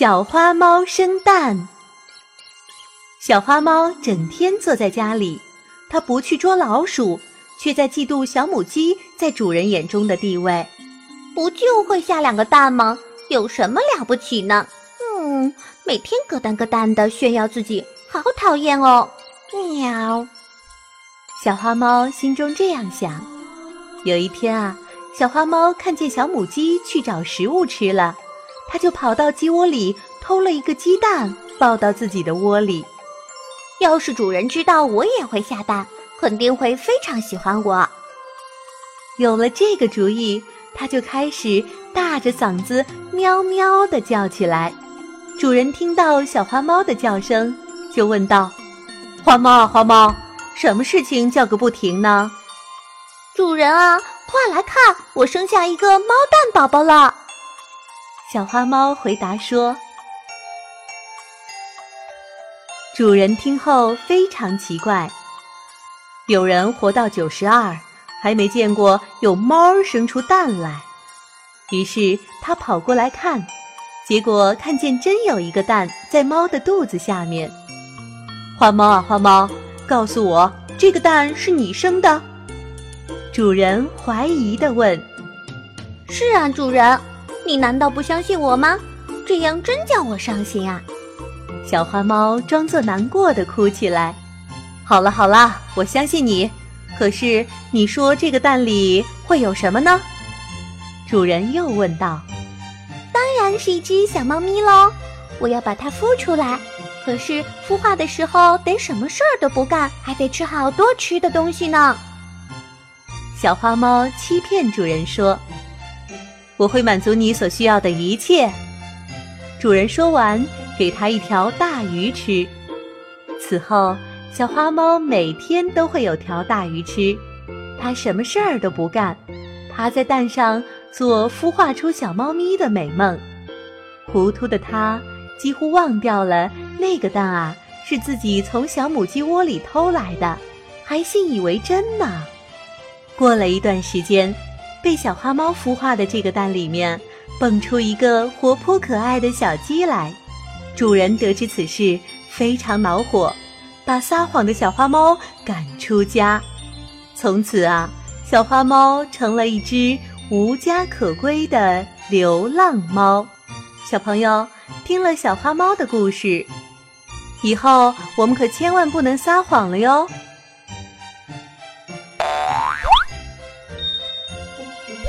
小花猫生蛋。小花猫整天坐在家里，它不去捉老鼠，却在嫉妒小母鸡在主人眼中的地位。不就会下两个蛋吗？有什么了不起呢？嗯，每天咯噔咯噔的炫耀自己，好讨厌哦！喵。小花猫心中这样想。有一天啊，小花猫看见小母鸡去找食物吃了。他就跑到鸡窝里偷了一个鸡蛋，抱到自己的窝里。要是主人知道我也会下蛋，肯定会非常喜欢我。有了这个主意，他就开始大着嗓子喵喵地叫起来。主人听到小花猫的叫声，就问道：“花猫，花猫，什么事情叫个不停呢？”主人啊，快来看，我生下一个猫蛋宝宝了。小花猫回答说：“主人听后非常奇怪，有人活到九十二，还没见过有猫生出蛋来。于是他跑过来看，结果看见真有一个蛋在猫的肚子下面。花猫啊，花猫，告诉我，这个蛋是你生的？”主人怀疑地问：“是啊，主人。”你难道不相信我吗？这样真叫我伤心啊！小花猫装作难过的哭起来。好了好了，我相信你。可是你说这个蛋里会有什么呢？主人又问道。当然是一只小猫咪喽！我要把它孵出来。可是孵化的时候得什么事儿都不干，还得吃好多吃的东西呢。小花猫欺骗主人说。我会满足你所需要的一切。主人说完，给他一条大鱼吃。此后，小花猫每天都会有条大鱼吃。它什么事儿都不干，趴在蛋上做孵化出小猫咪的美梦。糊涂的它几乎忘掉了那个蛋啊是自己从小母鸡窝里偷来的，还信以为真呢。过了一段时间。被小花猫孵化的这个蛋里面，蹦出一个活泼可爱的小鸡来。主人得知此事，非常恼火，把撒谎的小花猫赶出家。从此啊，小花猫成了一只无家可归的流浪猫。小朋友听了小花猫的故事，以后我们可千万不能撒谎了哟。